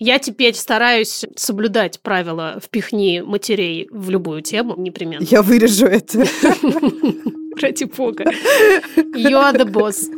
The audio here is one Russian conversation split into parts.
Я теперь стараюсь соблюдать правила «впихни матерей в любую тему» непременно. Я вырежу это. Ради бога. You are the boss.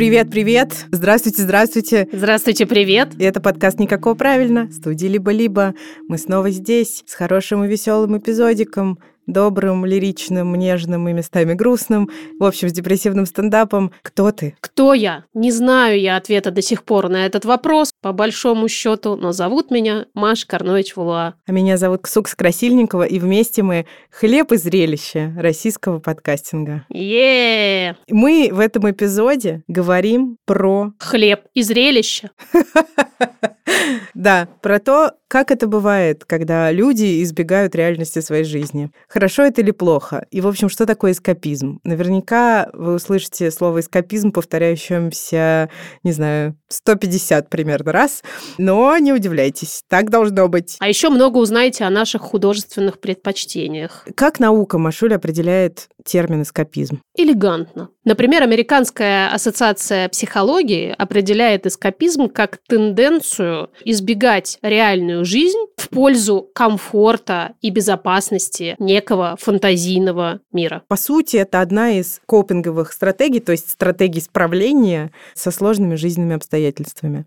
Привет, привет! Здравствуйте, здравствуйте! Здравствуйте, привет! И это подкаст «Никакого правильно» студии «Либо-либо». Мы снова здесь с хорошим и веселым эпизодиком добрым, лиричным, нежным и местами грустным, в общем, с депрессивным стендапом. Кто ты? Кто я? Не знаю я ответа до сих пор на этот вопрос, по большому счету, но зовут меня Маша Карнович Вулуа. А меня зовут Ксукс Красильникова, и вместе мы хлеб и зрелище российского подкастинга. е Мы в этом эпизоде говорим про... Хлеб и зрелище. Да, про то, как это бывает, когда люди избегают реальности своей жизни. Хорошо это или плохо? И, в общем, что такое эскапизм? Наверняка вы услышите слово эскапизм, повторяющемся, не знаю, 150 примерно раз, но не удивляйтесь, так должно быть. А еще много узнаете о наших художественных предпочтениях. Как наука, Машуль, определяет термин эскапизм? Элегантно. Например, Американская ассоциация психологии определяет эскапизм как тенденцию избегать реальную жизнь в пользу комфорта и безопасности некого фантазийного мира. По сути, это одна из копинговых стратегий, то есть стратегий справления со сложными жизненными обстоятельствами.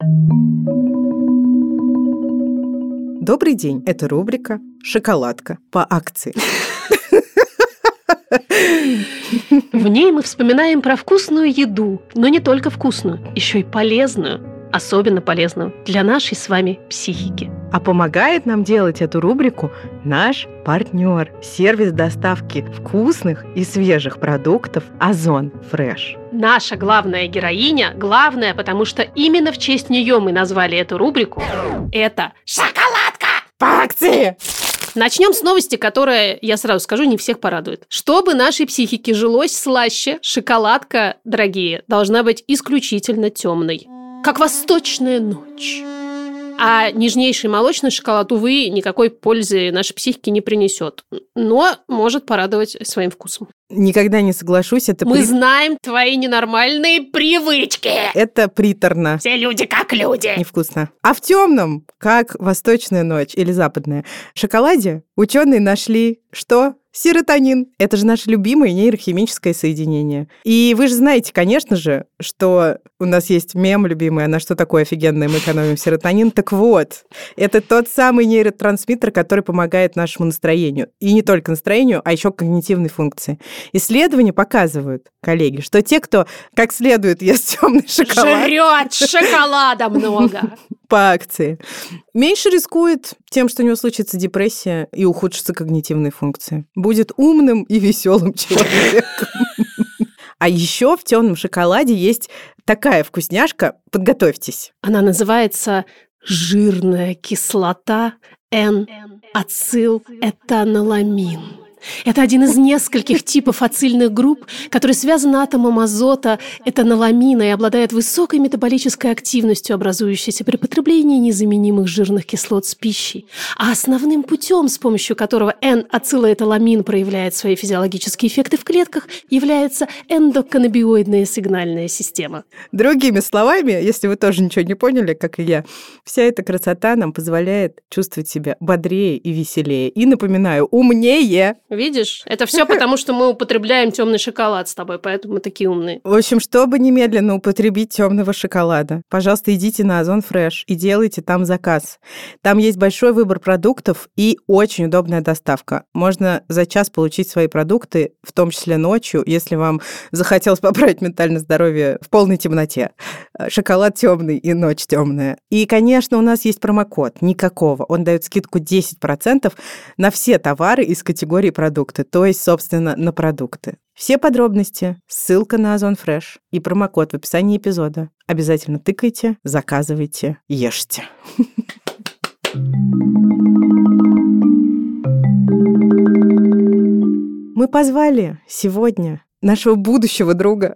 Добрый день. Это рубрика «Шоколадка» по акции. В ней мы вспоминаем про вкусную еду, но не только вкусную, еще и полезную, особенно полезную для нашей с вами психики. А помогает нам делать эту рубрику наш партнер, сервис доставки вкусных и свежих продуктов Озон Фреш. Наша главная героиня, главная, потому что именно в честь нее мы назвали эту рубрику, это шоколадка по акции! Начнем с новости, которая, я сразу скажу, не всех порадует. Чтобы нашей психике жилось слаще, шоколадка, дорогие, должна быть исключительно темной. Как восточная ночь. А нежнейший молочный шоколад, увы, никакой пользы нашей психике не принесет. Но может порадовать своим вкусом. Никогда не соглашусь, это... Мы при... знаем твои ненормальные привычки. Это приторно. Все люди как люди. Невкусно. А в темном, как восточная ночь или западная, шоколаде ученые нашли что? Серотонин – это же наше любимое нейрохимическое соединение. И вы же знаете, конечно же, что у нас есть мем любимый, а на что такое офигенное мы экономим серотонин. Так вот, это тот самый нейротрансмиттер, который помогает нашему настроению. И не только настроению, а еще когнитивной функции. Исследования показывают, коллеги, что те, кто как следует ест темный шоколад... Жрет шоколада много по акции. Меньше рискует тем, что у него случится депрессия и ухудшатся когнитивные функции. Будет умным и веселым человеком. А еще в темном шоколаде есть такая вкусняшка. Подготовьтесь. Она называется жирная кислота N-ацил-этаноламин. Это один из нескольких типов ацильных групп, который связан атомом азота, этаноламина и обладает высокой метаболической активностью, образующейся при потреблении незаменимых жирных кислот с пищей. А основным путем, с помощью которого N-ацилоэталамин проявляет свои физиологические эффекты в клетках, является эндоканнабиоидная сигнальная система. Другими словами, если вы тоже ничего не поняли, как и я, вся эта красота нам позволяет чувствовать себя бодрее и веселее. И, напоминаю, умнее. Видишь? Это все потому, что мы употребляем темный шоколад с тобой, поэтому мы такие умные. В общем, чтобы немедленно употребить темного шоколада, пожалуйста, идите на Озон Фреш и делайте там заказ. Там есть большой выбор продуктов и очень удобная доставка. Можно за час получить свои продукты, в том числе ночью, если вам захотелось поправить ментальное здоровье в полной темноте. Шоколад темный и ночь темная. И, конечно, у нас есть промокод никакого. Он дает скидку 10% на все товары из категории продуктов продукты, то есть, собственно, на продукты. Все подробности, ссылка на Озон Фреш и промокод в описании эпизода. Обязательно тыкайте, заказывайте, ешьте. Мы позвали сегодня нашего будущего друга.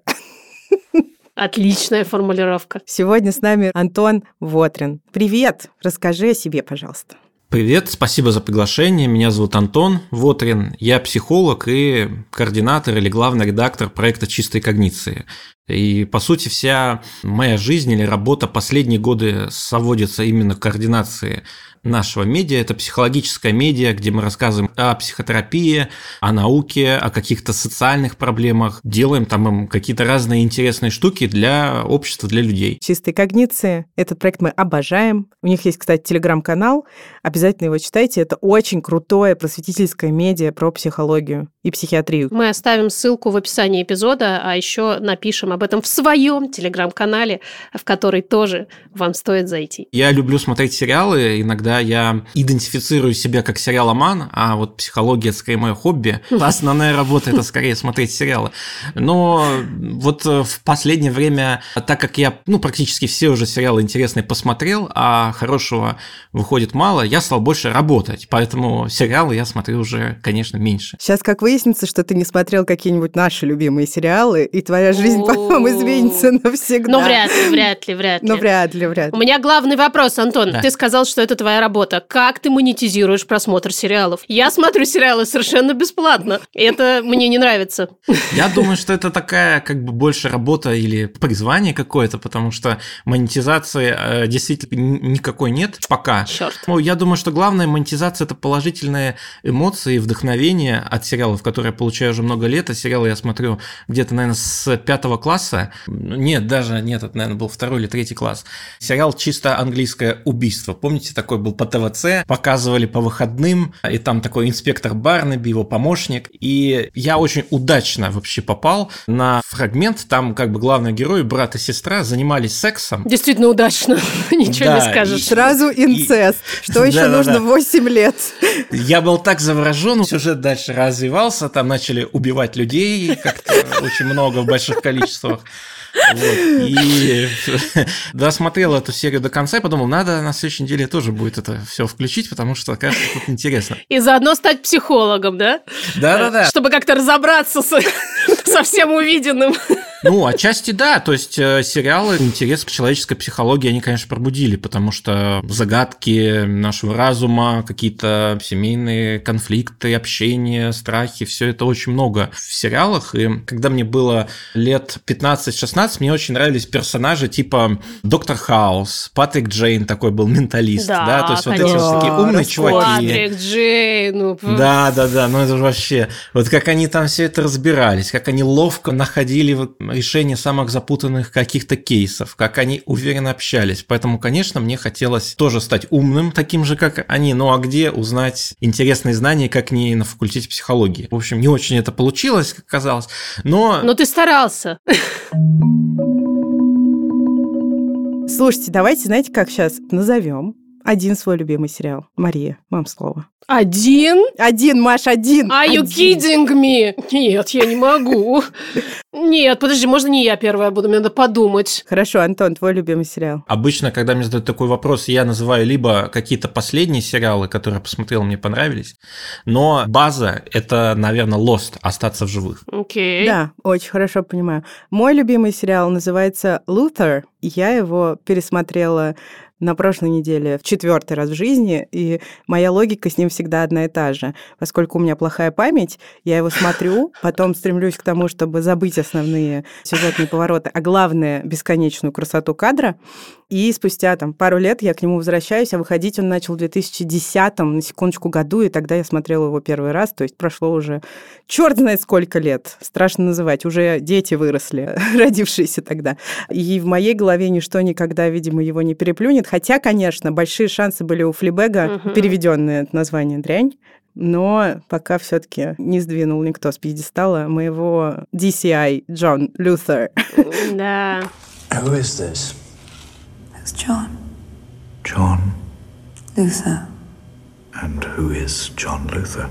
Отличная формулировка. Сегодня с нами Антон Вотрин. Привет! Расскажи о себе, пожалуйста. Привет, спасибо за приглашение. Меня зовут Антон Вотрин. Я психолог и координатор или главный редактор проекта «Чистой когниции». И, по сути, вся моя жизнь или работа последние годы сводится именно к координации нашего медиа. Это психологическая медиа, где мы рассказываем о психотерапии, о науке, о каких-то социальных проблемах. Делаем там им какие-то разные интересные штуки для общества, для людей. Чистые когниции. Этот проект мы обожаем. У них есть, кстати, телеграм-канал. Обязательно его читайте. Это очень крутое просветительское медиа про психологию и психиатрию. Мы оставим ссылку в описании эпизода, а еще напишем об этом в своем телеграм-канале, в который тоже вам стоит зайти. Я люблю смотреть сериалы. Иногда я идентифицирую себя как сериаломан, а вот психология – это скорее мое хобби. Основная работа – это скорее смотреть сериалы. Но вот в последнее время, так как я ну, практически все уже сериалы интересные посмотрел, а хорошего выходит мало, я стал больше работать. Поэтому сериалы я смотрю уже, конечно, меньше. Сейчас как выяснится, что ты не смотрел какие-нибудь наши любимые сериалы, и твоя жизнь потом изменится навсегда. Ну, вряд ли, вряд ли, вряд ли. Ну, вряд ли, вряд ли. У меня главный вопрос, Антон. Ты сказал, что это твоя работа. Как ты монетизируешь просмотр сериалов? Я смотрю сериалы совершенно бесплатно. Это мне не нравится. Я думаю, что это такая как бы больше работа или призвание какое-то, потому что монетизации э, действительно никакой нет пока. Черт. Ну, я думаю, что главная монетизация – это положительные эмоции и вдохновение от сериалов, которые я получаю уже много лет. А сериалы я смотрю где-то, наверное, с пятого класса. Нет, даже нет, это, наверное, был второй или третий класс. Сериал «Чисто английское убийство». Помните, такой был по ТВЦ, показывали по выходным, и там такой инспектор Барнаби, его помощник. И я очень удачно вообще попал на фрагмент, там как бы главный герой, брат и сестра занимались сексом. Действительно удачно. Ничего Да, не скажешь. и- Сразу инцест. Что еще Да-да-да. нужно 8 лет? Я был так заворожен, сюжет дальше развивался, там начали убивать людей как-то очень много в больших количествах. Вот. И досмотрел эту серию до конца и подумал, надо на следующей неделе тоже будет это все включить, потому что, кажется, тут интересно. И заодно стать психологом, да? Да-да-да. Чтобы как-то разобраться со, со всем увиденным. Ну, отчасти да, то есть э, сериалы интерес к человеческой психологии, они, конечно, пробудили, потому что загадки нашего разума, какие-то семейные конфликты, общение, страхи, все это очень много в сериалах. И когда мне было лет 15-16, мне очень нравились персонажи типа Доктор Хаус, Патрик Джейн такой был менталист, да, Да, то есть вот эти конечно. вот такие умные Раскладки. чуваки. Патрик, Джей, ну... Да, да, да, ну это же вообще, вот как они там все это разбирались, как они ловко находили решение самых запутанных каких-то кейсов, как они уверенно общались. Поэтому, конечно, мне хотелось тоже стать умным, таким же, как они. Ну а где узнать интересные знания, как не на факультете психологии? В общем, не очень это получилось, как казалось, но... Но ты старался. Слушайте, давайте, знаете, как сейчас назовем один свой любимый сериал. Мария, вам слово. Один? Один, Маш, один. Are you Один. kidding me? Нет, я не могу. Нет, подожди, можно не я первая буду, мне надо подумать. Хорошо, Антон, твой любимый сериал. Обычно, когда мне задают такой вопрос, я называю либо какие-то последние сериалы, которые посмотрел, мне понравились, но база – это, наверное, Lost, «Остаться в живых». Окей. Да, очень хорошо понимаю. Мой любимый сериал называется «Лутер». Я его пересмотрела на прошлой неделе в четвертый раз в жизни, и моя логика с ним всегда одна и та же. Поскольку у меня плохая память, я его смотрю, потом стремлюсь к тому, чтобы забыть основные сюжетные повороты, а главное — бесконечную красоту кадра. И спустя там пару лет я к нему возвращаюсь, а выходить он начал в 2010 на секундочку году, и тогда я смотрела его первый раз, то есть прошло уже черт знает сколько лет, страшно называть, уже дети выросли, родившиеся тогда. И в моей голове ничто никогда, видимо, его не переплюнет, хотя, конечно, большие шансы были у Флибега, Мгм. переведенное название «Дрянь», но пока все-таки не сдвинул никто с пьедестала моего DCI Джон Лютер. Да. Who is this? John John. Luther. And who is John Luther?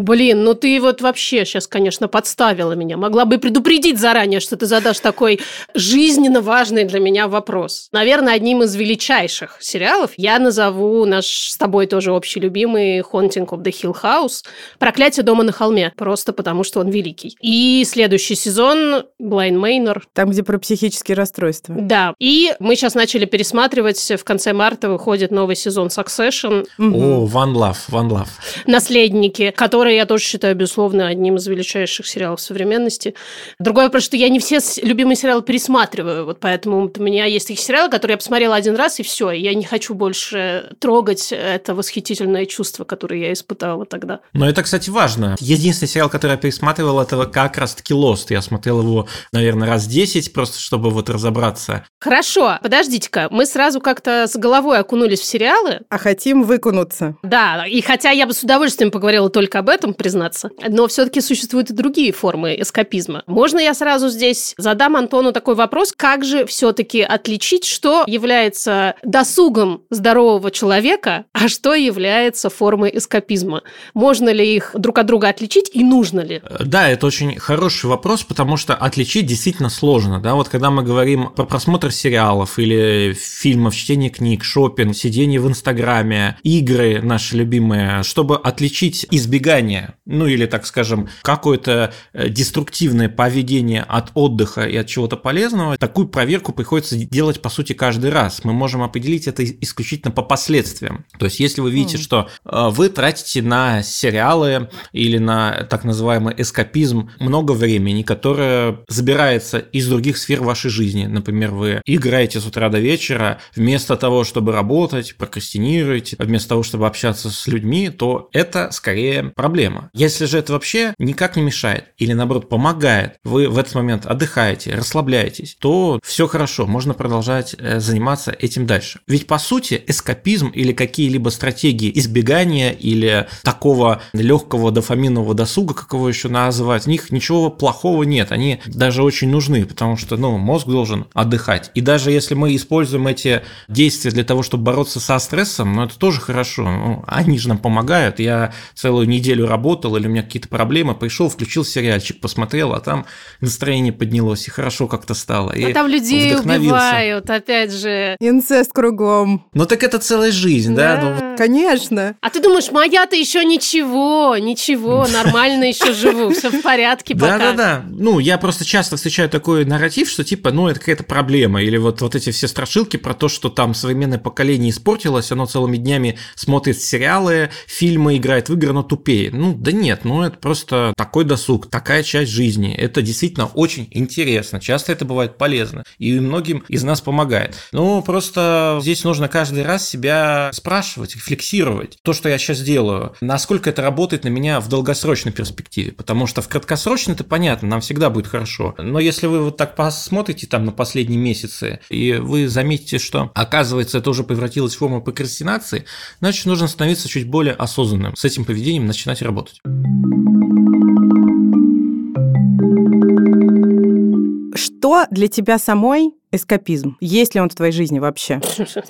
Блин, ну ты вот вообще сейчас, конечно, подставила меня. Могла бы предупредить заранее, что ты задашь такой жизненно важный для меня вопрос. Наверное, одним из величайших сериалов я назову наш с тобой тоже общий любимый «Haunting of the Hill House» «Проклятие дома на холме», просто потому что он великий. И следующий сезон «Блайн Мейнор». Там, где про психические расстройства. Да. И мы сейчас начали пересматривать, в конце марта выходит новый сезон Succession. О, One Love, One Love. Наследники, которые я тоже считаю, безусловно, одним из величайших сериалов современности. Другое вопрос, что я не все любимые сериалы пересматриваю, вот поэтому у меня есть такие сериалы, которые я посмотрела один раз, и все, я не хочу больше трогать это восхитительное чувство, которое я испытала тогда. Но это, кстати, важно. Единственный сериал, который я пересматривал, это как раз-таки Lost. Я смотрел его, наверное, раз 10, просто чтобы вот разобраться. Хорошо, подождите-ка, мы сразу как-то с головой окунулись в сериалы, А хотим выкунуться. Да, и хотя я бы с удовольствием поговорила только об этом, признаться, но все-таки существуют и другие формы эскапизма. Можно я сразу здесь задам Антону такой вопрос, как же все-таки отличить, что является досугом здорового человека, а что является формой эскапизма? Можно ли их друг от друга отличить и нужно ли? Э, Да, это очень хороший вопрос, потому что отличить действительно сложно. Да, вот когда мы говорим про просмотр сериалов или фильмов, чтение книг, шопинг, сидение в Инстаграме, игры наши любимые, чтобы отличить избегание, ну или, так скажем, какое-то э, деструктивное поведение от отдыха и от чего-то полезного, такую проверку приходится делать, по сути, каждый раз. Мы можем определить это исключительно по последствиям. То есть, если вы видите, что э, вы тратите на сериалы или на так называемый эскапизм много времени, которое забирается из других сфер вашей жизни. Например, вы играете с утра до вечера, вместо того, чтобы работать, прокрастинируете, вместо того, чтобы общаться с людьми, то это скорее проблема. Если же это вообще никак не мешает или наоборот помогает, вы в этот момент отдыхаете, расслабляетесь, то все хорошо, можно продолжать э, заниматься этим дальше. Ведь по сути эскапизм или какие-либо стратегии избегания или такого легкого дофаминового досуга, как его еще называть, в них ничего плохого нет, они даже очень нужны, потому что ну, мозг должен отдыхать. И даже если мы используем эти действия для того, чтобы бороться со стрессом, ну это тоже хорошо, ну, они же нам помогают. Я целую неделю работал, или у меня какие-то проблемы, пришел, включил сериальчик, посмотрел, а там настроение поднялось, и хорошо как-то стало. и А там людей убивают, опять же. Инцест кругом. Ну так это целая жизнь, да? Ну, вот Конечно. А ты думаешь, моя-то еще ничего, ничего, нормально еще живу, все в порядке Да, пока. да, да. Ну, я просто часто встречаю такой нарратив, что типа, ну, это какая-то проблема. Или вот, вот эти все страшилки про то, что там современное поколение испортилось, оно целыми днями смотрит сериалы, фильмы, играет в игры, оно тупее. Ну, да нет, ну, это просто такой досуг, такая часть жизни. Это действительно очень интересно. Часто это бывает полезно. И многим из нас помогает. Ну, просто здесь нужно каждый раз себя спрашивать, рефлексировать. То, что я сейчас делаю, насколько это работает на меня в долгосрочной перспективе. Потому что в краткосрочной это понятно, нам всегда будет хорошо. Но если вы вот так посмотрите там на последние месяцы, и вы заметите, что оказывается это уже превратилось в форму прокрастинации, значит нужно становиться чуть более осознанным. С этим поведением начинать работать. Что для тебя самой эскапизм? Есть ли он в твоей жизни вообще?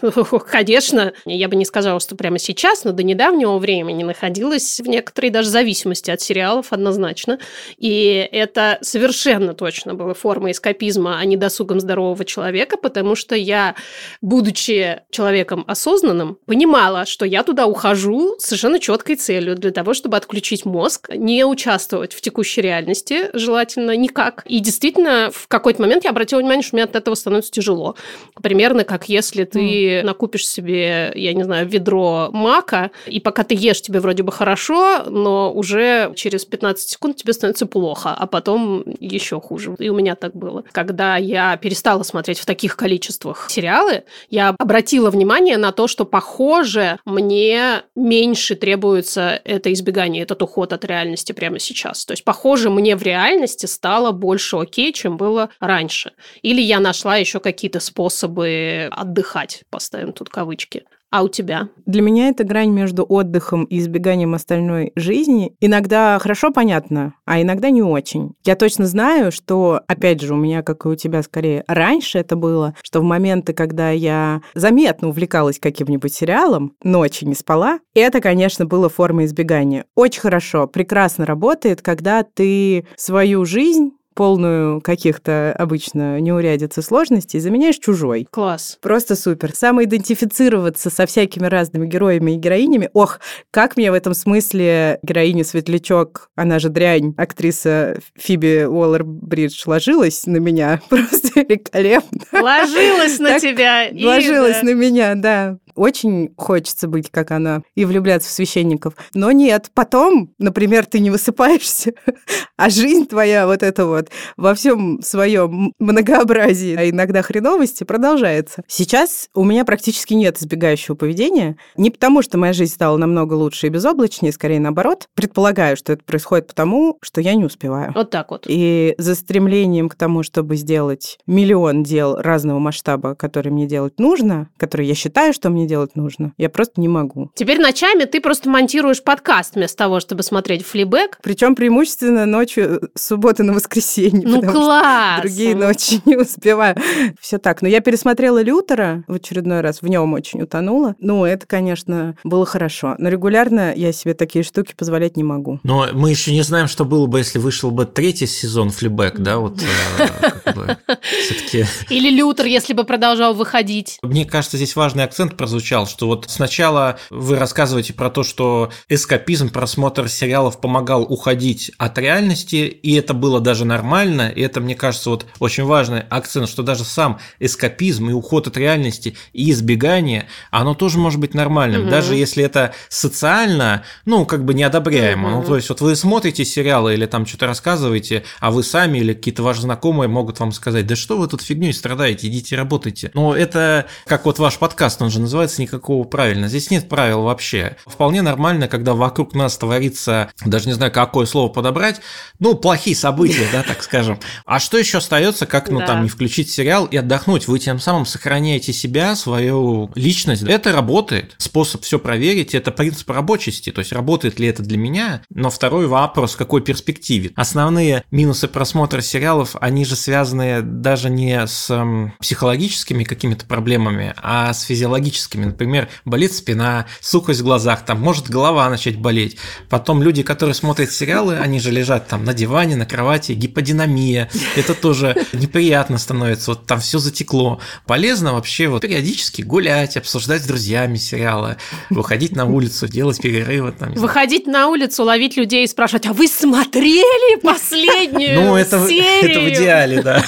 Конечно, я бы не сказала, что прямо сейчас, но до недавнего времени находилась в некоторой даже зависимости от сериалов однозначно. И это совершенно точно была форма эскапизма, а не досугом здорового человека, потому что я, будучи человеком осознанным, понимала, что я туда ухожу с совершенно четкой целью для того, чтобы отключить мозг, не участвовать в текущей реальности, желательно никак. И действительно, в какой-то момент я обратила внимание, что мне от этого становится тяжело. Примерно как если ты накупишь себе, я не знаю, ведро мака, и пока ты ешь, тебе вроде бы хорошо, но уже через 15 секунд тебе становится плохо, а потом еще хуже. И у меня так было. Когда я перестала смотреть в таких количествах сериалы, я обратила внимание на то, что, похоже, мне меньше требуется это избегание, этот уход от реальности прямо сейчас. То есть, похоже, мне в реальности стало больше окей, чем было раньше. Или я нашла еще какие-то способы отдыхать, поставим тут кавычки. А у тебя? Для меня это грань между отдыхом и избеганием остальной жизни. Иногда хорошо понятно, а иногда не очень. Я точно знаю, что, опять же, у меня, как и у тебя, скорее, раньше это было, что в моменты, когда я заметно увлекалась каким-нибудь сериалом, ночи не спала, это, конечно, было формой избегания. Очень хорошо, прекрасно работает, когда ты свою жизнь полную каких-то обычно неурядиц и сложностей, заменяешь чужой. Класс. Просто супер. Самоидентифицироваться со всякими разными героями и героинями. Ох, как мне в этом смысле героиня Светлячок, она же дрянь, актриса Фиби Уоллер-Бридж, ложилась на меня просто великолепно. Ложилась на тебя. Ложилась на меня, да. Очень хочется быть, как она, и влюбляться в священников. Но нет, потом, например, ты не высыпаешься, а жизнь твоя вот эта вот во всем своем многообразии, а иногда хреновости продолжается. Сейчас у меня практически нет избегающего поведения. Не потому, что моя жизнь стала намного лучше и безоблачнее, скорее наоборот. Предполагаю, что это происходит потому, что я не успеваю. Вот так вот. И за стремлением к тому, чтобы сделать миллион дел разного масштаба, которые мне делать нужно, которые я считаю, что мне делать нужно. Я просто не могу. Теперь ночами ты просто монтируешь подкаст вместо того, чтобы смотреть флибэк. Причем преимущественно ночью субботы на воскресенье. Ну класс! Другие ночи не успеваю. Все так. Но я пересмотрела Лютера в очередной раз, в нем очень утонула. Ну, это, конечно, было хорошо. Но регулярно я себе такие штуки позволять не могу. Но мы еще не знаем, что было бы, если вышел бы третий сезон флибэк, да, вот э, все-таки. Или Лютер, если бы продолжал выходить. Мне кажется, здесь важный акцент прозвучал, что вот сначала вы рассказываете про то, что эскапизм, просмотр сериалов помогал уходить от реальности, и это было даже нормально, и это, мне кажется, вот очень важный акцент, что даже сам эскапизм и уход от реальности и избегание, оно тоже может быть нормальным, угу. даже если это социально, ну, как бы неодобряемо. Угу. Ну, то есть вот вы смотрите сериалы или там что-то рассказываете, а вы сами или какие-то ваши знакомые могут вам сказать, да что вы тут фигней страдаете, идите работайте. Но это, как вот ваш подкаст, он же называется «Никакого правильно». Здесь нет правил вообще. Вполне нормально, когда вокруг нас творится, даже не знаю, какое слово подобрать, ну, плохие события, да, так скажем. А что еще остается, как, ну, там, не включить сериал и отдохнуть? Вы тем самым сохраняете себя, свою личность. Это работает. Способ все проверить, это принцип рабочести. То есть, работает ли это для меня? Но второй вопрос, в какой перспективе? Основные минусы просмотра сериалов, они же связаны даже не с психологическими какими-то проблемами, а с физиологическими. Например, болит спина, сухость в глазах, там может голова начать болеть. Потом люди, которые смотрят сериалы, они же лежат там на диване, на кровати, гиподинамия. Это тоже неприятно становится, вот там все затекло. Полезно вообще вот периодически гулять, обсуждать с друзьями сериалы, выходить на улицу, делать перерывы. Там, выходить на улицу, ловить людей и спрашивать, а вы смотрели последнюю Ну, это, это в идеале, да.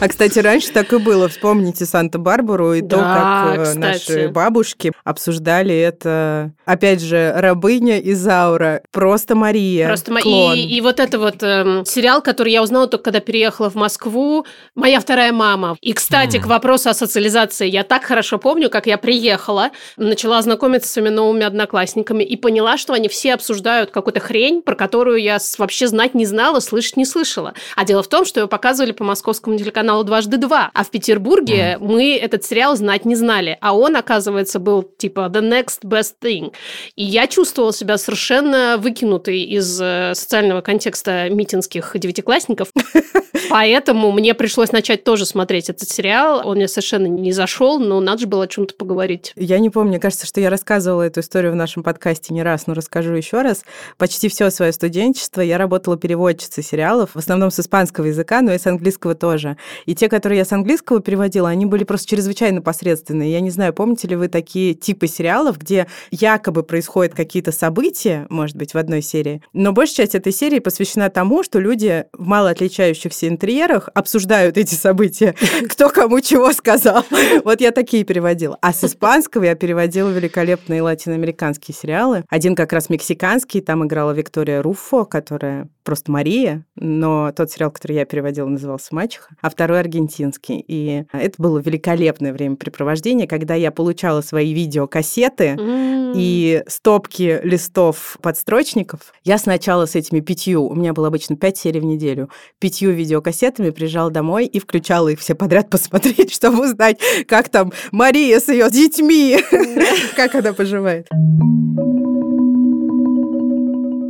А, кстати, раньше так и было. Вспомните Санта-Барбару и то, как э, наши бабушки обсуждали это. Опять же, рабыня Изаура, просто Мария. Просто Мария. И, и вот это вот э, сериал, который я узнала только когда переехала в Москву, «Моя вторая мама». И, кстати, mm. к вопросу о социализации. Я так хорошо помню, как я приехала, начала знакомиться с своими новыми одноклассниками и поняла, что они все обсуждают какую-то хрень, про которую я вообще знать не знала, слышать не слышала. А дело в том, что ее показывали по московскому телеканалу «Дважды два», а в Петербурге mm. мы этот сериал знать не знали. А он, оказывается, был типа the next best thing. И я чувствовала себя совершенно выкинутой из э, социального контекста митинских девятиклассников. Поэтому мне пришлось начать тоже смотреть этот сериал. Он мне совершенно не зашел, но надо же было о чем-то поговорить. Я не помню, мне кажется, что я рассказывала эту историю в нашем подкасте не раз, но расскажу еще раз. Почти все свое студенчество я работала переводчицей сериалов, в основном с испанского языка, но и с английского тоже. И те, которые я с английского переводила, они были просто чрезвычайно посредственные. Я не знаю, помните ли вы такие типы сериалов, где якобы происходят какие-то события, может быть, в одной серии, но большая часть этой серии посвящена тому, что люди в мало отличающихся интерьерах обсуждают эти события, кто кому чего сказал. Вот я такие переводила. А с испанского я переводила великолепные латиноамериканские сериалы. Один как раз мексиканский, там играла Виктория Руффо, которая просто Мария, но тот сериал, который я переводила, назывался «Мачеха», а второй аргентинский. И это было великолепное времяпрепровождение, когда я получала свои видеокассеты М. и стопки листов подстрочников, я сначала с этими пятью, у меня было обычно пять серий в неделю, пятью видеокассетами приезжала домой и включала их все подряд посмотреть, чтобы узнать, как там Мария с ее детьми, как она поживает.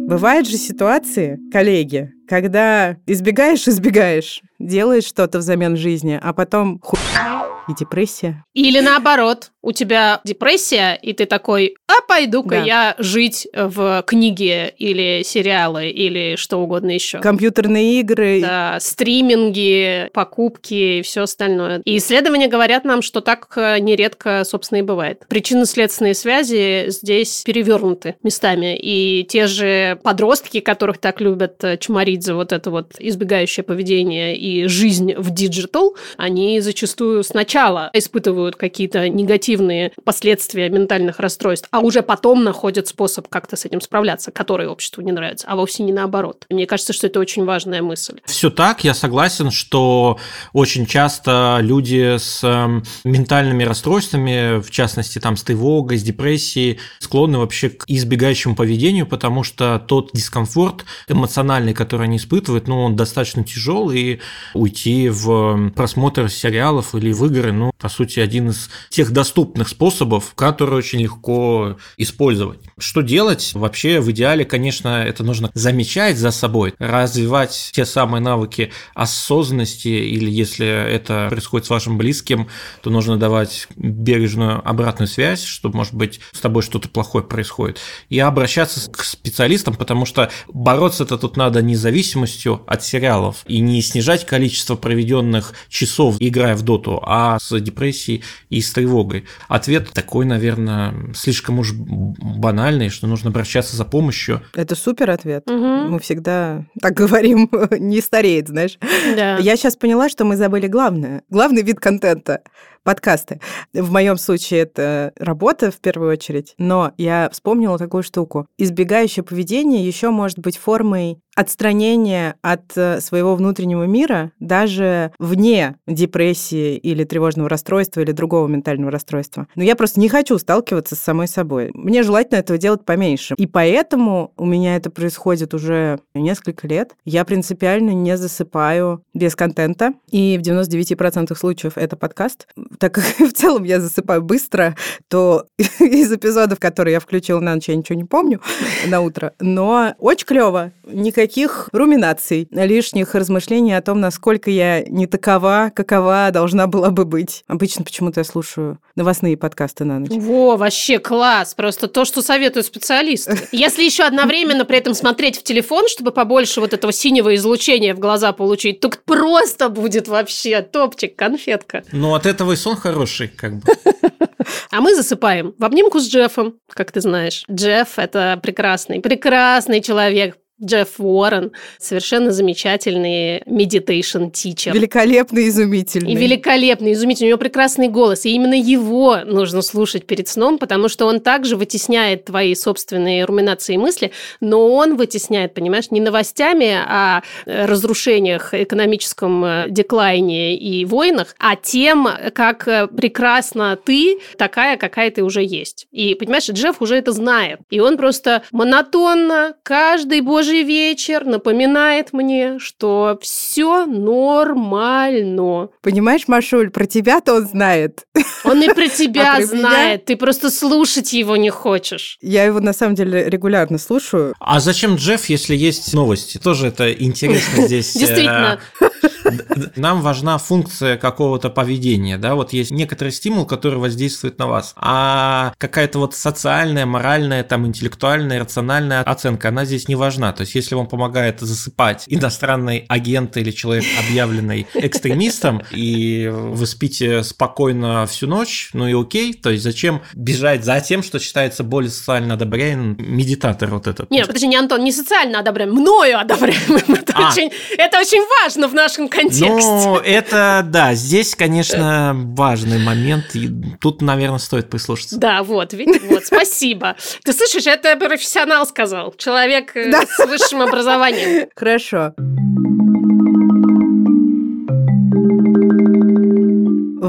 Бывают же ситуации, коллеги, когда избегаешь, избегаешь, делаешь что-то взамен жизни, а потом ху... и депрессия. Или наоборот, у тебя депрессия, и ты такой, а пойду-ка Да. я жить в книги или сериалы или что угодно еще. Компьютерные игры. Да, стриминги, покупки и все остальное. И исследования говорят нам, что так э, нередко, собственно, и бывает. Причинно-следственные связи здесь перевернуты местами. И те же подростки, которых так любят э, чморить за вот это вот избегающее поведение и жизнь в digital, они зачастую сначала испытывают какие-то негативные последствия ментальных расстройств, а уже потом находят способ как-то с этим справляться, который обществу не нравится, а вовсе не наоборот. Мне кажется, что это очень важная мысль. Все так, я согласен, что очень часто люди с эм, ментальными расстройствами, в частности, там, с тревогой, с депрессией, склонны вообще к избегающему поведению, потому что тот дискомфорт эмоциональный, который они испытывают, ну, он достаточно тяжел, и уйти в просмотр сериалов или в игры, ну, по сути, один из тех доступных способов, которые очень легко использовать. Что делать? Вообще, в идеале, конечно, это нужно замечать за собой, развивать те самые навыки осознанности, или если это происходит с вашим близким, то нужно давать бережную обратную связь, что, может быть, с тобой что-то плохое происходит, и обращаться к специалистам, потому что бороться-то тут надо не зависимостью от сериалов и не снижать количество проведенных часов, играя в доту, а с депрессией и с тревогой. Ответ такой, наверное, слишком уж банальный, что нужно обращаться за помощью. Это супер ответ. Мгм. Мы всегда так говорим, не стареет, знаешь. Да. Я сейчас поняла, что мы забыли главное. Главный вид контента подкасты. В моем случае это работа в первую очередь, но я вспомнила такую штуку. Избегающее поведение еще может быть формой отстранения от э, своего внутреннего мира даже вне депрессии или тревожного расстройства или другого ментального расстройства. Но я просто не хочу сталкиваться с самой собой. Мне желательно этого делать поменьше. И поэтому у меня это происходит уже несколько лет. Я принципиально не засыпаю без контента. И в 99% случаев это подкаст. Так как в целом я засыпаю быстро, то из эпизодов, которые я включила на ночь, я ничего не помню на утро. Но очень клево. Никаких руминаций, лишних размышлений о том, насколько я не такова, какова должна была бы быть. Обычно почему-то я слушаю новостные подкасты на ночь. Во, вообще класс. Просто то, что советуют специалисты. Если еще одновременно при этом смотреть в телефон, чтобы побольше вот этого синего излучения в глаза получить, то просто будет вообще топчик, конфетка. Но от этого и сон хороший, как бы. А мы засыпаем в обнимку с Джеффом, как ты знаешь. Джефф – это прекрасный, прекрасный человек. Джефф Уоррен, совершенно замечательный meditation teacher. Великолепный, изумительный. И великолепный, изумительный. У него прекрасный голос. И именно его нужно слушать перед сном, потому что он также вытесняет твои собственные руминации и мысли, но он вытесняет, понимаешь, не новостями о э, разрушениях, экономическом э, деклайне и войнах, а тем, как э, прекрасно ты такая, какая ты уже есть. И, понимаешь, Джефф уже это знает. И он просто монотонно каждый божий вечер напоминает мне, что все нормально. Понимаешь, Машуль, про тебя-то он знает. Он и про тебя А про знает, ты просто слушать его не хочешь. Я его, на самом деле, регулярно слушаю. А зачем Джефф, если есть новости? Тоже это интересно здесь. э, Действительно. Нам важна функция какого-то поведения, да, вот есть некоторый стимул, который воздействует на вас, а какая-то вот социальная, моральная, там, интеллектуальная, рациональная оценка, она здесь не важна, то есть если вам помогает засыпать иностранный агент или человек, объявленный экстремистом, и вы спите спокойно всю ночь, ну и окей, то есть зачем бежать за тем, что считается более социально одобряемым медитатор вот этот. Нет, подожди, не Антон, не социально одобряем, мною одобряем. Это, А. очень, это очень важно в нашем контексте. Ну, это, да, здесь, конечно, важный момент, и тут, наверное, стоит прислушаться. Да, вот, видишь, вот, спасибо. Ты слышишь, это профессионал сказал, человек э, Да. с высшим образованием. Хорошо.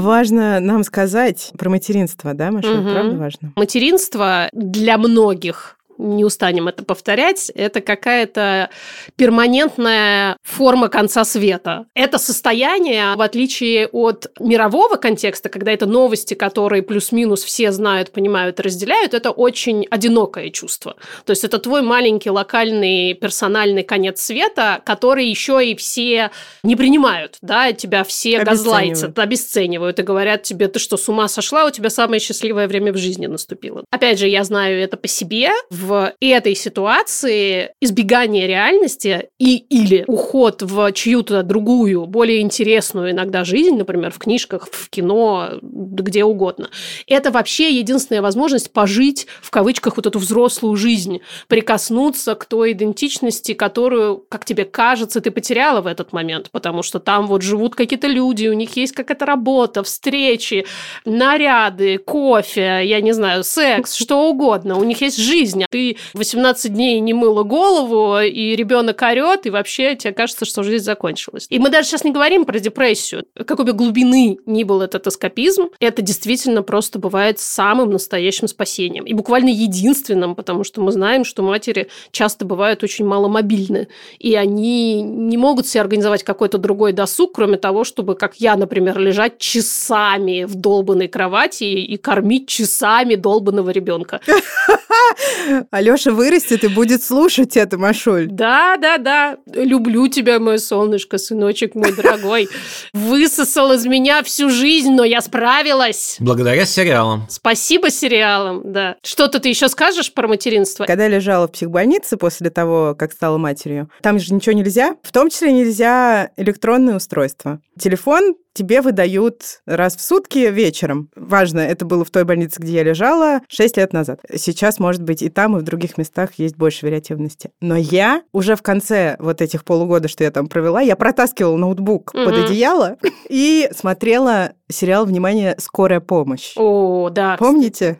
важно нам сказать про материнство, да, Маша? Мгм. Правда важно? Материнство для многих не устанем это повторять, это какая-то перманентная форма конца света. Это состояние, в отличие от мирового контекста, когда это новости, которые плюс-минус все знают, понимают разделяют, это очень одинокое чувство. То есть это твой маленький локальный персональный конец света, который еще и все не принимают, да, тебя все Обесценивают. газлайтят, обесценивают и говорят тебе, ты что, с ума сошла, у тебя самое счастливое время в жизни наступило. Опять же, я знаю это по себе. В этой ситуации избегание реальности и или уход в чью-то другую, более интересную иногда жизнь, например, в книжках, в кино, где угодно, это вообще единственная возможность пожить, в кавычках, вот эту взрослую жизнь, прикоснуться к той идентичности, которую, как тебе кажется, ты потеряла в этот момент, потому что там вот живут какие-то люди, у них есть какая-то работа, встречи, наряды, кофе, я не знаю, секс, что угодно. У них есть жизнь. Ты 18 дней не мыла голову, и ребенок орет, и вообще тебе кажется, что жизнь закончилась. И мы даже сейчас не говорим про депрессию. Какой бы глубины ни был этот эскапизм, это действительно просто бывает самым настоящим спасением. И буквально единственным, потому что мы знаем, что матери часто бывают очень маломобильны, и они не могут себе организовать какой-то другой досуг, кроме того, чтобы, как я, например, лежать часами в долбанной кровати и кормить часами долбанного ребенка. Алёша вырастет и будет слушать это, Машуль. Да, да, да. Люблю тебя, мое солнышко, сыночек мой дорогой. Высосал из меня всю жизнь, но я справилась. Благодаря сериалам. Спасибо сериалам, да. Что-то ты еще скажешь про материнство? Когда я лежала в психбольнице после того, как стала матерью, там же ничего нельзя. В том числе нельзя электронные устройства. Телефон тебе выдают раз в сутки вечером. Важно, это было в той больнице, где я лежала 6 лет назад. Сейчас, может быть, и там, и в других местах есть больше вариативности. Но я уже в конце вот этих полугода, что я там провела, я протаскивала ноутбук Мгм. под одеяло и смотрела сериал «Внимание! Скорая помощь». О, да. Помните?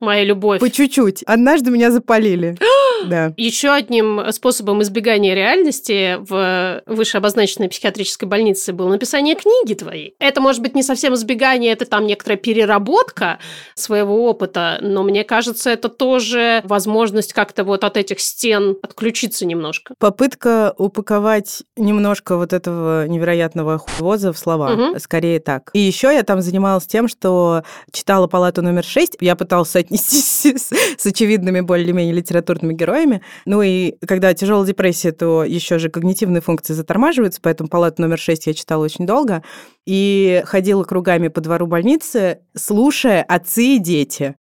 Моя любовь. По чуть-чуть. Однажды меня запалили. Да. Еще одним способом избегания реальности в вышеобозначенной психиатрической больнице было написание книги твоей. Это может быть не совсем избегание, это там некоторая переработка своего опыта, но мне кажется, это тоже возможность как-то вот от этих стен отключиться немножко. Попытка упаковать немножко вот этого невероятного хуйвоза в слова. Мгм. Скорее так. И еще я там занималась тем, что читала палату номер 6. Я пыталась соотнестись с, с очевидными более-менее литературными героями. Ну и когда тяжелая депрессия, то еще же когнитивные функции затормаживаются, поэтому палату номер 6 я читала очень долго. И ходила кругами по двору больницы, слушая «Отцы и дети».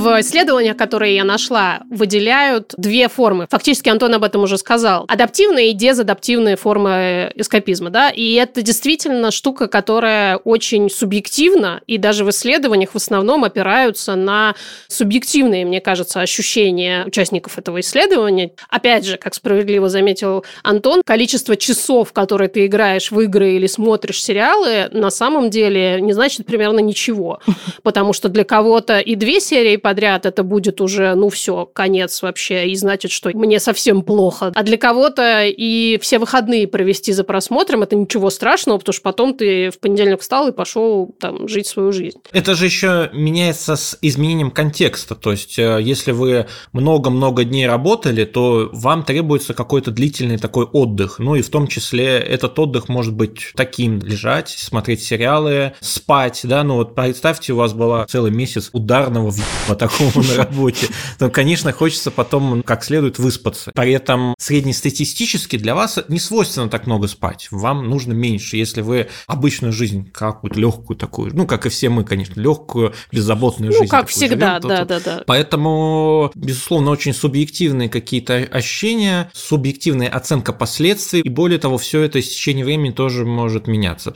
В исследованиях, которые я нашла, выделяют две формы. Фактически Антон об этом уже сказал. Адаптивные и дезадаптивные формы эскапизма. Да? И это действительно штука, которая очень субъективна, и даже в исследованиях в основном опираются на субъективные, мне кажется, ощущения участников этого исследования. Опять же, как справедливо заметил Антон, количество часов, которые ты играешь в игры или смотришь сериалы, на самом деле не значит примерно ничего. Потому что для кого-то и две серии подряд это будет уже, ну все, конец вообще, и значит, что мне совсем плохо. А для кого-то и все выходные провести за просмотром, это ничего страшного, потому что потом ты в понедельник встал и пошел там жить свою жизнь. Это же еще меняется с изменением контекста. То есть, э, если вы много-много дней работали, то вам требуется какой-то длительный такой отдых. Ну и в том числе этот отдых может быть таким лежать, смотреть сериалы, спать, да, ну вот представьте, у вас была целый месяц ударного такого на работе, то, конечно, хочется потом как следует выспаться. При этом среднестатистически для вас не свойственно так много спать. Вам нужно меньше, если вы обычную жизнь какую-то легкую такую, ну, как и все мы, конечно, легкую, беззаботную Ну, жизнь. как такую всегда, живем, да, то- да, да. Поэтому, безусловно, очень субъективные какие-то ощущения, субъективная оценка последствий, и более того, все это с течением времени тоже может меняться.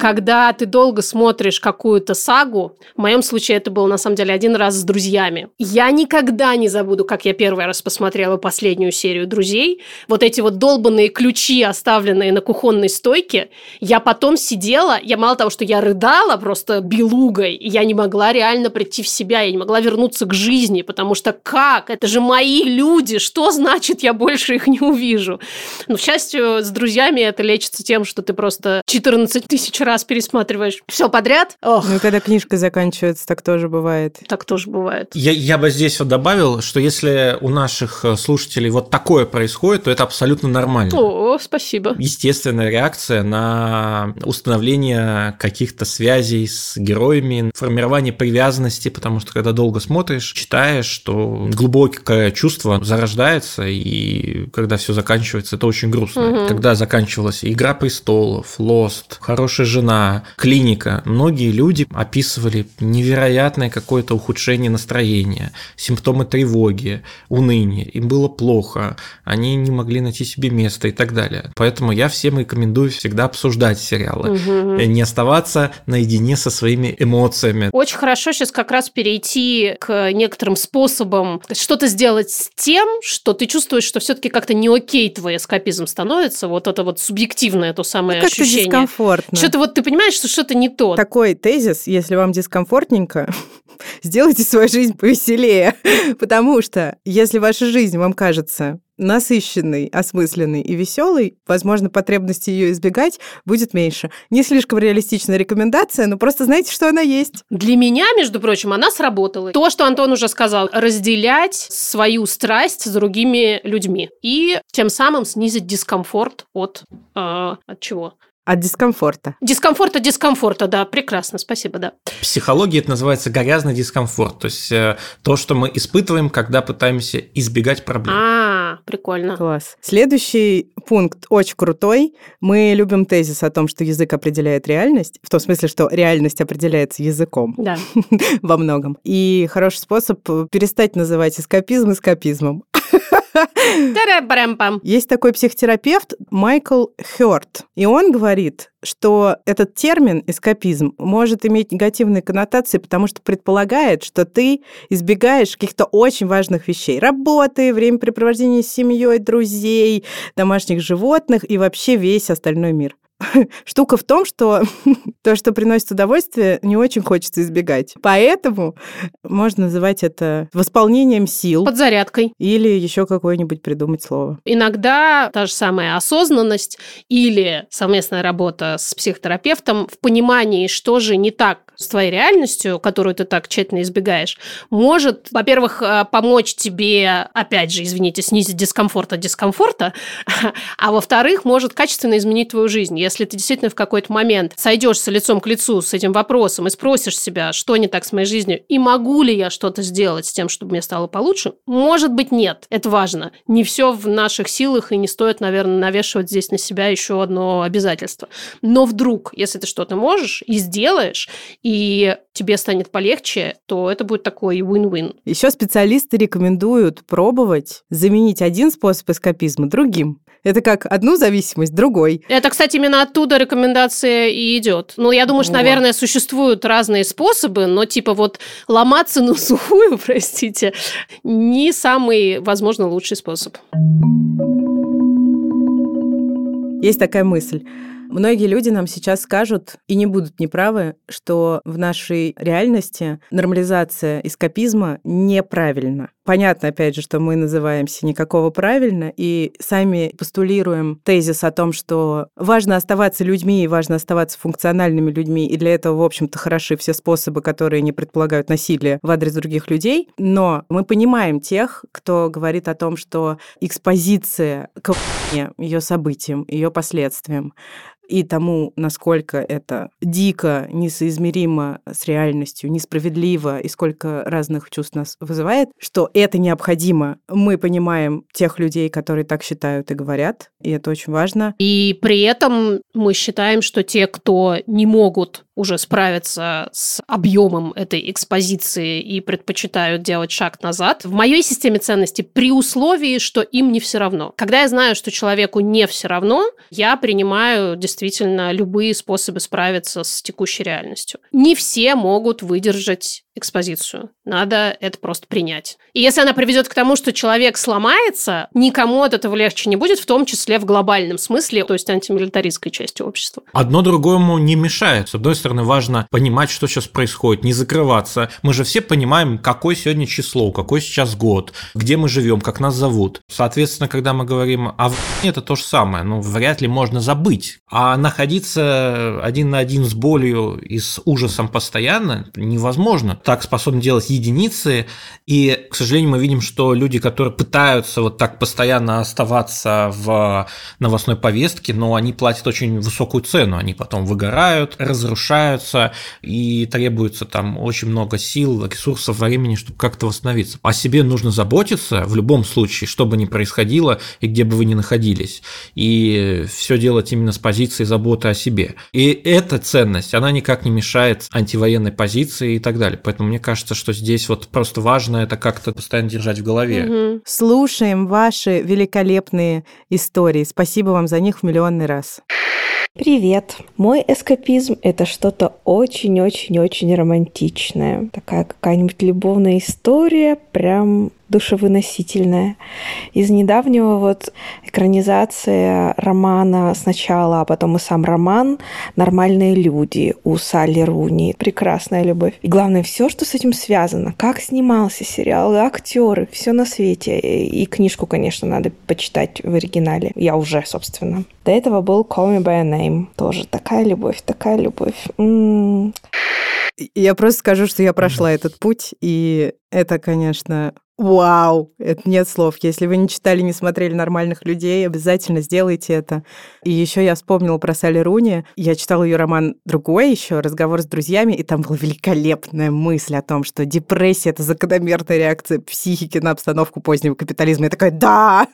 Когда ты долго смотришь какую-то сагу, в моем случае это было на самом деле один раз с друзьями. Я никогда не забуду, как я первый раз посмотрела последнюю серию «Друзей». Вот эти вот долбанные ключи, оставленные на кухонной стойке, я потом сидела, я мало того, что я рыдала просто белугой, я не могла реально прийти в себя, я не могла вернуться к жизни, потому что как? Это же мои люди, что значит я больше их не увижу? Но, к счастью, с друзьями это лечится тем, что ты просто 14 тысяч раз пересматриваешь все подряд. Ох, Ну когда книжка заканчивается, так тоже бывает. так тоже бывает. Я, я бы здесь вот добавил, что если у наших э, слушателей вот такое происходит, то это абсолютно нормально. О, спасибо. Естественная реакция на установление каких-то связей с героями, формирование привязанности, потому что когда долго смотришь, читаешь, что глубокое чувство зарождается, и когда все заканчивается, это очень грустно. Мгм. Когда заканчивалась «Игра престолов», «Лост», «Хорошая жена», «Клиника», многие люди описывали невероятное какое-то ухудшение настроения, симптомы тревоги, уныния, им было плохо, они не могли найти себе место и так далее. Поэтому я всем рекомендую всегда обсуждать сериалы, э, не оставаться наедине со своими эмоциями. Очень хорошо сейчас как раз перейти к некоторым способам что-то сделать с тем, что ты чувствуешь, что все-таки как-то не окей твой эскапизм становится, вот это вот субъективное то самое Ну, как-то ощущение. дискомфортно. Что-то вот ты понимаешь, что что-то не то. Такой тезис, если вам дискомфортненько, сделайте свою жизнь повеселее. Потому что если ваша жизнь вам кажется насыщенной, осмысленной и веселой, возможно, потребности ее избегать будет меньше. Не слишком реалистичная рекомендация, но просто знайте, что она есть. Для меня, между прочим, она сработала. То, что Антон уже сказал, разделять свою страсть с другими людьми и тем самым снизить дискомфорт от... э, от чего? От дискомфорта. Дискомфорта, дискомфорта, да, прекрасно, спасибо, да. В психологии это называется грязный дискомфорт, то есть э, то, что мы испытываем, когда пытаемся избегать проблем. А, прикольно. Класс. Следующий пункт очень крутой. Мы любим тезис о том, что язык определяет реальность, в том смысле, что реальность определяется языком Да. во многом. И хороший способ перестать называть эскапизм эскапизмом. Есть такой психотерапевт Майкл Хёрт, и он говорит, что этот термин эскапизм может иметь негативные коннотации, потому что предполагает, что ты избегаешь каких-то очень важных вещей. Работы, времяпрепровождения с семьей, друзей, домашних животных и вообще весь остальной мир. Штука в том, что то, что приносит удовольствие, не очень хочется избегать. Поэтому можно называть это восполнением сил Подзарядкой. или еще какое-нибудь придумать слово. Иногда та же самая осознанность или совместная работа с психотерапевтом в понимании, что же не так с твоей реальностью, которую ты так тщательно избегаешь, может, во-первых, э, помочь тебе, опять же, извините, снизить дискомфорт от дискомфорта, а во-вторых, может качественно изменить твою жизнь. Если ты действительно в какой-то момент сойдешься лицом к лицу с этим вопросом и спросишь себя, что не так с моей жизнью, и могу ли я что-то сделать с тем, чтобы мне стало получше, может быть, нет. Это важно. Не все в наших силах, и не стоит, наверное, навешивать здесь на себя еще одно обязательство. Но вдруг, если ты что-то можешь и сделаешь, и тебе станет полегче, то это будет такой win-win. Еще специалисты рекомендуют пробовать заменить один способ эскапизма другим. Это как одну зависимость другой. Это, кстати, именно оттуда рекомендация и идет. Ну, я думаю, что, наверное, существуют разные способы, но типа вот ломаться на сухую, простите, не самый, возможно, лучший способ. Есть такая мысль. Многие люди нам сейчас скажут, и не будут неправы, что в нашей реальности нормализация эскапизма неправильна. Понятно, опять же, что мы называемся никакого правильно, и сами постулируем тезис о том, что важно оставаться людьми и важно оставаться функциональными людьми, и для этого, в общем-то, хороши все способы, которые не предполагают насилие в адрес других людей. Но мы понимаем тех, кто говорит о том, что экспозиция к ее событиям, ее последствиям, и тому, насколько это дико, несоизмеримо с реальностью, несправедливо и сколько разных чувств нас вызывает, что это необходимо. Мы понимаем тех людей, которые так считают и говорят, и это очень важно. И при этом мы считаем, что те, кто не могут уже справиться с объемом этой экспозиции и предпочитают делать шаг назад, в моей системе ценностей при условии, что им не все равно. Когда я знаю, что человеку не все равно, я принимаю действительно действительно любые способы справиться с текущей реальностью. Не все могут выдержать экспозицию. Надо это просто принять. И если она приведет к тому, что человек сломается, никому от этого легче не будет, в том числе в глобальном смысле, то есть антимилитаристской части общества. Одно другому не мешает. С одной стороны, важно понимать, что сейчас происходит, не закрываться. Мы же все понимаем, какое сегодня число, какой сейчас год, где мы живем, как нас зовут. Соответственно, когда мы говорим о это то же самое. Ну, вряд ли можно забыть. А находиться один на один с болью и с ужасом постоянно невозможно. Так способны делать единицы, и, к сожалению, мы видим, что люди, которые пытаются вот так постоянно оставаться в новостной повестке, но они платят очень высокую цену, они потом выгорают, разрушаются, и требуется там очень много сил, ресурсов, времени, чтобы как-то восстановиться. О себе нужно заботиться в любом случае, что бы ни происходило и где бы вы ни находились, и все делать именно с позиции заботы о себе. И эта ценность, она никак не мешает антивоенной позиции и так далее. Поэтому мне кажется, что здесь вот просто важно это как-то постоянно держать в голове. Мгм. Слушаем ваши великолепные истории. Спасибо вам за них в миллионный раз. Привет! Мой эскапизм – это что-то очень-очень-очень романтичное. Такая какая-нибудь любовная история, прям душевыносительная. Из недавнего вот экранизация романа сначала, а потом и сам роман «Нормальные люди» у Салли Руни. Прекрасная любовь. И главное, все, что с этим связано. Как снимался сериал, актеры, все на свете. И книжку, конечно, надо почитать в оригинале. Я уже, собственно. До этого был Call Me By Name. Тоже такая любовь, такая любовь. М. Я просто скажу, что я прошла этот путь, и это, конечно, вау, это нет слов. Если вы не читали, не смотрели «Нормальных людей», обязательно сделайте это. И еще я вспомнила про Салли Руни. Я читала ее роман другой еще, «Разговор с друзьями», и там была великолепная мысль о том, что депрессия — это закономерная реакция психики на обстановку позднего капитализма. Я такая, да!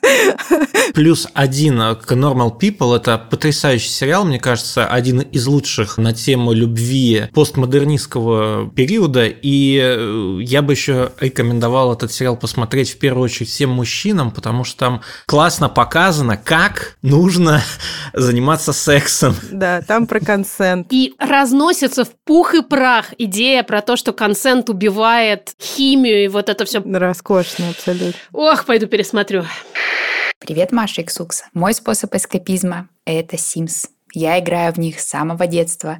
Плюс один к Normal People – это потрясающий сериал, мне кажется, один из лучших на тему любви постмодернистского периода. И э, я бы еще рекомендовал этот сериал посмотреть в первую очередь всем мужчинам, потому что там классно показано, как нужно заниматься сексом. Да, там про консент. И разносится в пух и прах идея про то, что консент убивает химию и вот это все. Роскошно, абсолютно. Ох, пойду пересмотрю. Привет, Маша Иксукс. Мой способ эскапизма – это Sims. Я играю в них с самого детства.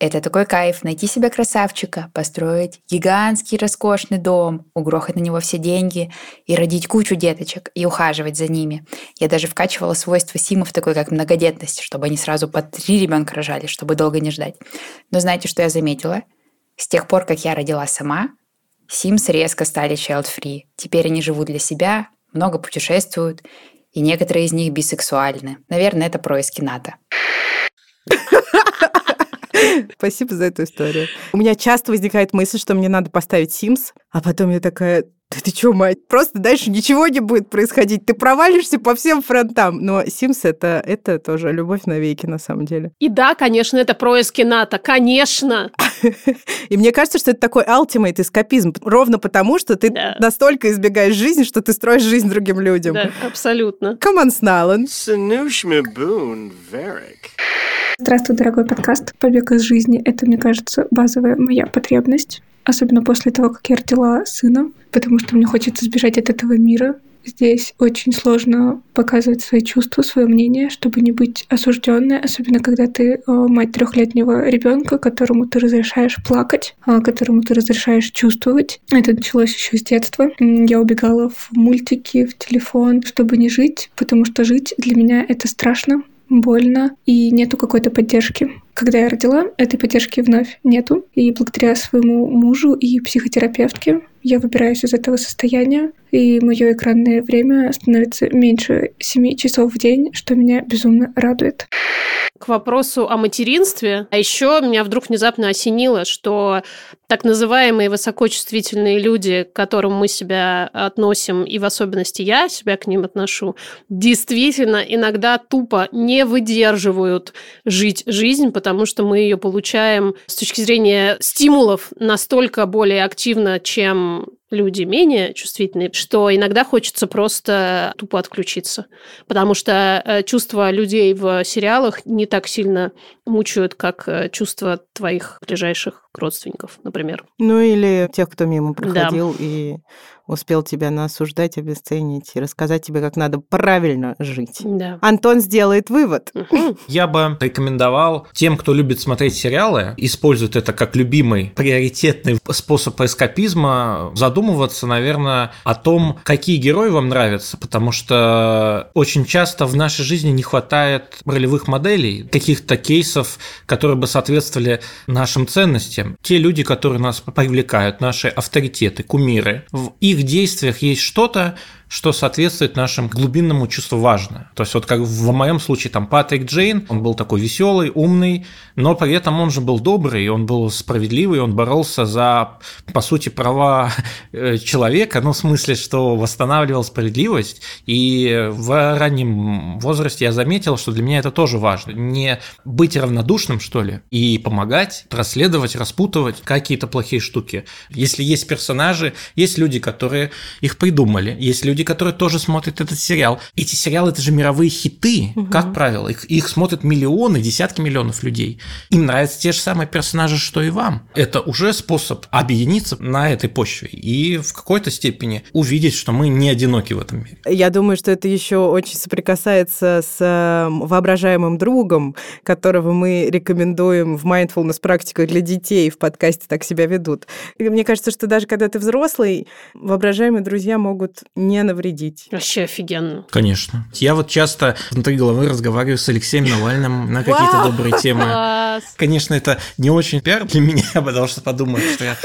Это такой кайф найти себе красавчика, построить гигантский роскошный дом, угрохать на него все деньги и родить кучу деточек и ухаживать за ними. Я даже вкачивала свойства симов, такой как многодетность, чтобы они сразу по три ребенка рожали, чтобы долго не ждать. Но знаете, что я заметила? С тех пор, как я родила сама, Sims резко стали child-free. Теперь они живут для себя, много путешествуют, и некоторые из них бисексуальны. Наверное, это происки НАТО. Спасибо за эту историю. У меня часто возникает мысль, что мне надо поставить Sims, а потом я такая, да ты чё, мать, просто дальше ничего не будет происходить. Ты провалишься по всем фронтам. Но Sims это, это тоже любовь навеки, на самом деле. И да, конечно, это происки НАТО, конечно. И мне кажется, что это такой ultimate эскапизм. Ровно потому, что ты Да. настолько избегаешь жизни, что ты строишь жизнь другим людям. Да, абсолютно. Come on, Сналан. Здравствуй, дорогой подкаст. Побег из жизни — это, мне кажется, базовая моя потребность. Особенно после того, как я родила сына, потому что мне хочется сбежать от этого мира. Здесь очень сложно показывать свои чувства, свое мнение, чтобы не быть осужденной, особенно когда ты э, мать трехлетнего ребенка, которому ты разрешаешь плакать, а, которому ты разрешаешь чувствовать. Это началось еще с детства. Я убегала в мультики, в телефон, чтобы не жить, потому что жить для меня это страшно, больно и нету какой-то поддержки. Когда я родила, этой поддержки вновь нету. И благодаря своему мужу и психотерапевтке я выбираюсь из этого состояния, и мое экранное время становится меньше 7 часов в день, что меня безумно радует. К вопросу о материнстве. А еще меня вдруг внезапно осенило, что так называемые высокочувствительные люди, к которым мы себя относим, и в особенности я себя к ним отношу, действительно иногда тупо не выдерживают жить жизнь, потому что мы ее получаем с точки зрения стимулов настолько более активно, чем люди менее чувствительные, что иногда хочется просто тупо отключиться. Потому что э, чувства людей в сериалах не так сильно мучают, как э, чувства твоих ближайших родственников, например. Ну или тех, кто мимо проходил и успел тебя наосуждать, обесценить и рассказать тебе, как надо правильно жить. Да. Антон сделает вывод. Я бы рекомендовал тем, кто любит смотреть сериалы, использует это как любимый приоритетный способ эскапизма, задумываться, наверное, о том, какие герои вам нравятся, потому что очень часто в нашей жизни не хватает ролевых моделей, каких-то кейсов, которые бы соответствовали нашим ценностям. Те люди, которые нас привлекают, наши авторитеты, кумиры, в их действиях есть что-то, что соответствует нашему глубинному чувству важно. То есть вот как в моем случае там Патрик Джейн, он был такой веселый, умный, но при этом он же был добрый, он был справедливый, он боролся за, по сути, права э, человека, ну в смысле, что восстанавливал справедливость. И в раннем возрасте я заметил, что для меня это тоже важно. Не быть равнодушным, что ли, и помогать, расследовать, распутывать какие-то плохие штуки. Если есть персонажи, есть люди, которые их придумали, есть люди, люди, которые тоже смотрят этот сериал. Эти сериалы это же мировые хиты, угу. как правило. Их, их смотрят миллионы, десятки миллионов людей. Им нравятся те же самые персонажи, что и вам. Это уже способ объединиться на этой почве и в какой-то степени увидеть, что мы не одиноки в этом мире. Я думаю, что это еще очень соприкасается с эм, воображаемым другом, которого мы рекомендуем в mindfulness практиках для детей в подкасте «Так себя ведут». И мне кажется, что даже когда ты взрослый, воображаемые друзья могут не навредить. Вообще офигенно. Конечно. Я вот часто внутри головы разговариваю с Алексеем Навальным на какие-то добрые темы. Конечно, это не очень пиар для меня, потому что подумают, что я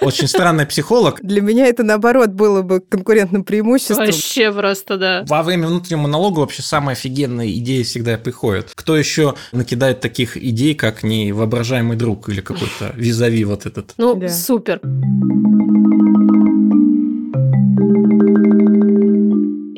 очень странный психолог. Для меня это, наоборот, было бы конкурентным преимуществом. Вообще просто, да. Во время внутреннего монолога вообще самая офигенная идея всегда приходит. Кто еще накидает таких идей, как не воображаемый друг или какой-то визави вот этот? Ну, да. супер.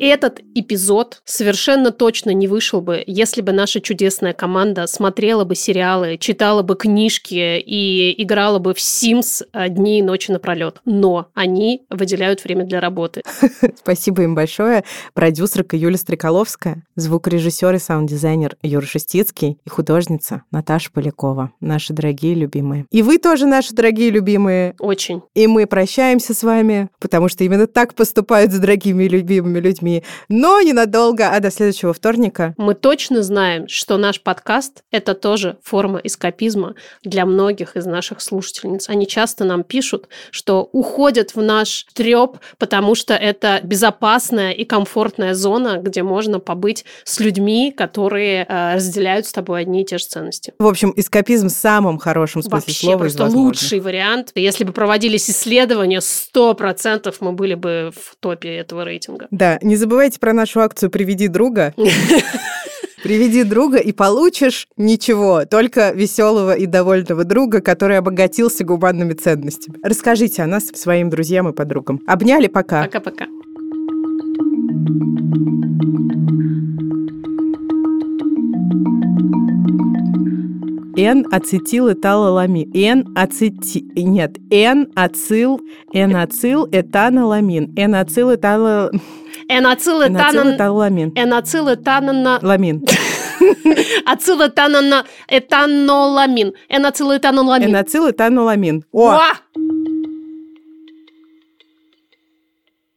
Этот эпизод совершенно точно не вышел бы, если бы наша чудесная команда смотрела бы сериалы, читала бы книжки и играла бы в Sims дни и ночи напролет. Но они выделяют время для работы. Спасибо им большое. Продюсерка Юлия Стреколовская, звукорежиссер и саунд-дизайнер Юра Шестицкий и художница Наташа Полякова. Наши дорогие любимые. И вы тоже наши дорогие любимые. Очень. И мы прощаемся с вами, потому что именно так поступают с дорогими любимыми людьми но ненадолго, а до следующего вторника. Мы точно знаем, что наш подкаст – это тоже форма эскапизма для многих из наших слушательниц. Они часто нам пишут, что уходят в наш треп, потому что это безопасная и комфортная зона, где можно побыть с людьми, которые э, разделяют с тобой одни и те же ценности. В общем, эскапизм в самом хорошем смысле Вообще, слова просто лучший вариант. Если бы проводились исследования, сто процентов мы были бы в топе этого рейтинга. Да, не забывайте про нашу акцию «Приведи друга». Приведи друга и получишь ничего, только веселого и довольного друга, который обогатился гуманными ценностями. Расскажите о нас своим друзьям и подругам. Обняли, пока. Пока-пока. N-ацетилэталоламин. N-ацети... Нет, N-ацил... N-ацил этаноламин. N-ацил N-ацилэтаноламин. N-ацилэтанона... Ламин. Ацилэтанона... Этаноламин. N-ацилэтаноламин. N-ацилэтаноламин. О!